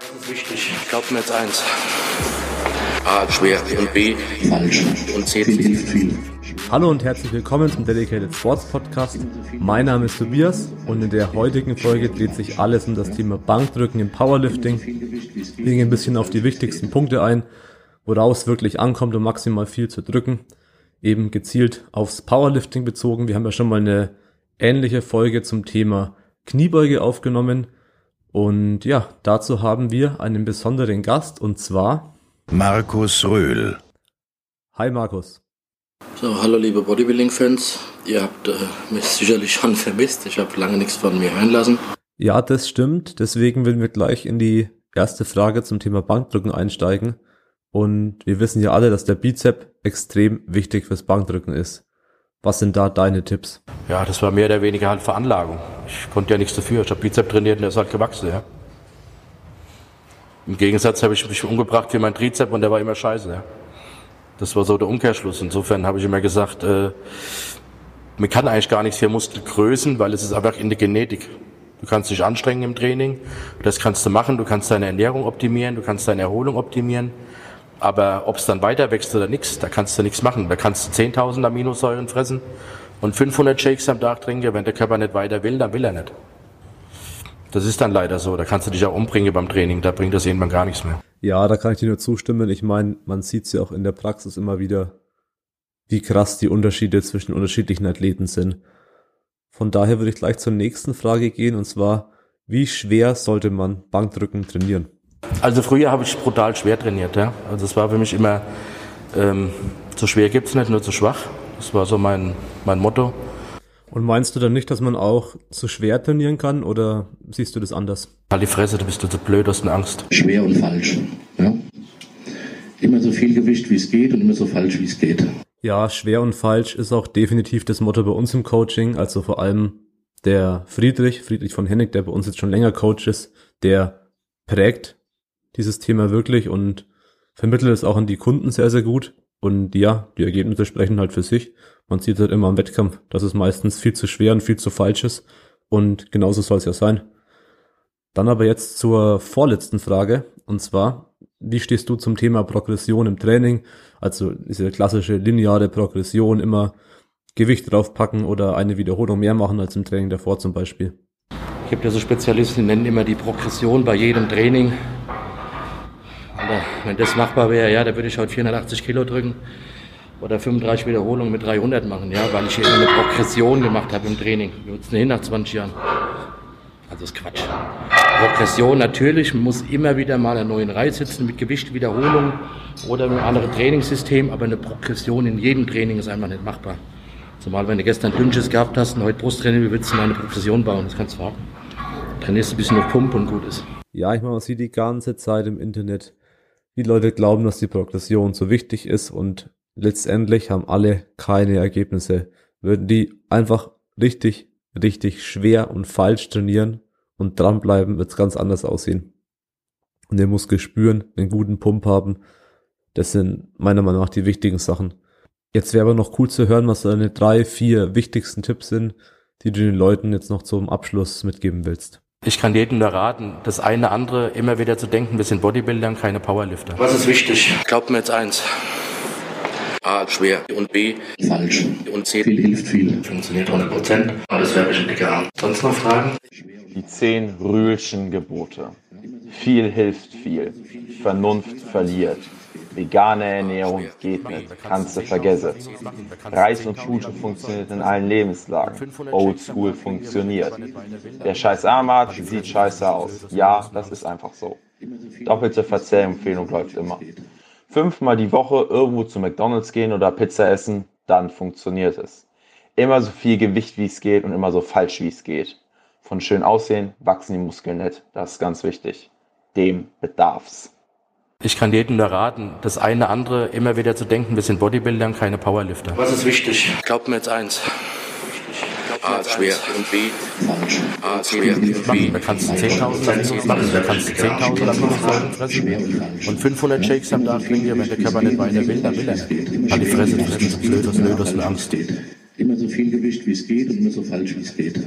Das ist wichtig. Glaubt mir jetzt eins. A, schwer und B, falsch und C, viel. Hallo und herzlich willkommen zum Dedicated Sports Podcast. Mein Name ist Tobias und in der heutigen Folge dreht sich alles um das Thema Bankdrücken im Powerlifting. Wir gehen ein bisschen auf die wichtigsten Punkte ein, woraus wirklich ankommt, um maximal viel zu drücken. Eben gezielt aufs Powerlifting bezogen. Wir haben ja schon mal eine ähnliche Folge zum Thema Kniebeuge aufgenommen. Und ja, dazu haben wir einen besonderen Gast und zwar Markus Röhl. Hi Markus. So, hallo liebe Bodybuilding-Fans. Ihr habt äh, mich sicherlich schon vermisst. Ich habe lange nichts von mir hören lassen. Ja, das stimmt. Deswegen werden wir gleich in die erste Frage zum Thema Bankdrücken einsteigen. Und wir wissen ja alle, dass der Bizep extrem wichtig fürs Bankdrücken ist. Was sind da deine Tipps? Ja, das war mehr oder weniger halt Veranlagung. Ich konnte ja nichts dafür. Ich habe Bizep trainiert und der ist halt gewachsen, ja. Im Gegensatz habe ich mich umgebracht wie mein Trizep und der war immer scheiße, ja. Das war so der Umkehrschluss. Insofern habe ich immer gesagt, äh, man kann eigentlich gar nichts für Muskelgrößen, weil es ist einfach in der Genetik. Du kannst dich anstrengen im Training, das kannst du machen, du kannst deine Ernährung optimieren, du kannst deine Erholung optimieren. Aber ob es dann weiter wächst oder nichts, da kannst du nichts machen. Da kannst du 10.000 Aminosäuren fressen und 500 Shakes am Tag trinken. Wenn der Körper nicht weiter will, dann will er nicht. Das ist dann leider so. Da kannst du dich auch umbringen beim Training. Da bringt das irgendwann gar nichts mehr. Ja, da kann ich dir nur zustimmen. Ich meine, man sieht es ja auch in der Praxis immer wieder, wie krass die Unterschiede zwischen unterschiedlichen Athleten sind. Von daher würde ich gleich zur nächsten Frage gehen und zwar, wie schwer sollte man Bankdrücken trainieren? Also früher habe ich brutal schwer trainiert. Ja? Also es war für mich immer, ähm, zu schwer gibt's nicht, nur zu schwach. Das war so mein, mein Motto. Und meinst du dann nicht, dass man auch zu schwer trainieren kann oder siehst du das anders? Halt die Fresse, du bist du zu blöd, hast eine Angst. Schwer und falsch. Ja? Immer so viel Gewicht, wie es geht und immer so falsch, wie es geht. Ja, schwer und falsch ist auch definitiv das Motto bei uns im Coaching. Also vor allem der Friedrich, Friedrich von Hennig, der bei uns jetzt schon länger Coach ist, der prägt dieses Thema wirklich und vermittelt es auch an die Kunden sehr, sehr gut. Und ja, die Ergebnisse sprechen halt für sich. Man sieht halt immer am Wettkampf, dass es meistens viel zu schwer und viel zu falsch ist. Und genauso soll es ja sein. Dann aber jetzt zur vorletzten Frage. Und zwar, wie stehst du zum Thema Progression im Training? Also diese klassische lineare Progression, immer Gewicht draufpacken oder eine Wiederholung mehr machen als im Training davor zum Beispiel. Ich habe ja so Spezialisten, die nennen immer die Progression bei jedem Training. Alter, wenn das machbar wäre, ja, da würde ich heute 480 Kilo drücken oder 35 Wiederholungen mit 300 machen, ja, weil ich hier eine Progression gemacht habe im Training. Es denn hin nach 20 Jahren? Also ist Quatsch. Progression natürlich, man muss immer wieder mal einen neuen Reiz sitzen mit Gewicht, Wiederholung oder mit einem anderen Trainingssystem, aber eine Progression in jedem Training ist einfach nicht machbar. Zumal wenn du gestern Dünnschiss gehabt hast und heute Brusttraining, wie willst du eine Progression bauen? Das kannst du warten. Trainierst ein bisschen auf Pump und gut ist. Ja, ich meine, man sieht die ganze Zeit im Internet, die Leute glauben, dass die Progression so wichtig ist und letztendlich haben alle keine Ergebnisse. Würden die einfach richtig, richtig schwer und falsch trainieren und dranbleiben, wird es ganz anders aussehen. Und der Muskel spüren, einen guten Pump haben. Das sind meiner Meinung nach die wichtigen Sachen. Jetzt wäre aber noch cool zu hören, was deine drei, vier wichtigsten Tipps sind, die du den Leuten jetzt noch zum Abschluss mitgeben willst. Ich kann jedem nur raten, das eine andere immer wieder zu denken, wir sind Bodybuilder und keine Powerlifter. Was ist wichtig? Glaubt mir jetzt eins. A, schwer und B, falsch und C, viel hilft viel. Funktioniert 100 Prozent, aber das wäre bestimmt egal. Sonst noch Fragen? Die zehn Rühlschen Gebote. Viel hilft viel. Vernunft verliert. Vegane Ernährung geht nicht, kannst du vergessen. Reis und Pute funktioniert in allen Lebenslagen. Oldschool funktioniert. Der scheiß Armat sieht scheiße aus. Ja, das ist einfach so. Doppelte Verzehrempfehlung läuft immer. Fünfmal die Woche irgendwo zu McDonalds gehen oder Pizza essen, dann funktioniert es. Immer so viel Gewicht wie es geht und immer so falsch wie es geht. Von schön aussehen wachsen die Muskeln nicht. Das ist ganz wichtig. Dem bedarf's. Ich kann jedem nur raten, das eine andere immer wieder zu denken, wir sind Bodybuilder und keine Powerlifter. Was ist wichtig? Glaubt mir jetzt eins. A, schwer und B, falsch. A, schwer und B. Da kannst du 10.000 Minus machen, da kannst du 10.000 Minusfolgen fressen und 500 Shakes am Tag trinken, wenn der Körper nicht weiter will, dann will er nicht. Halt die Fresse, du bist blöd, blöd, hast Angst. Immer so viel Gewicht, wie es geht und immer so falsch, wie es geht.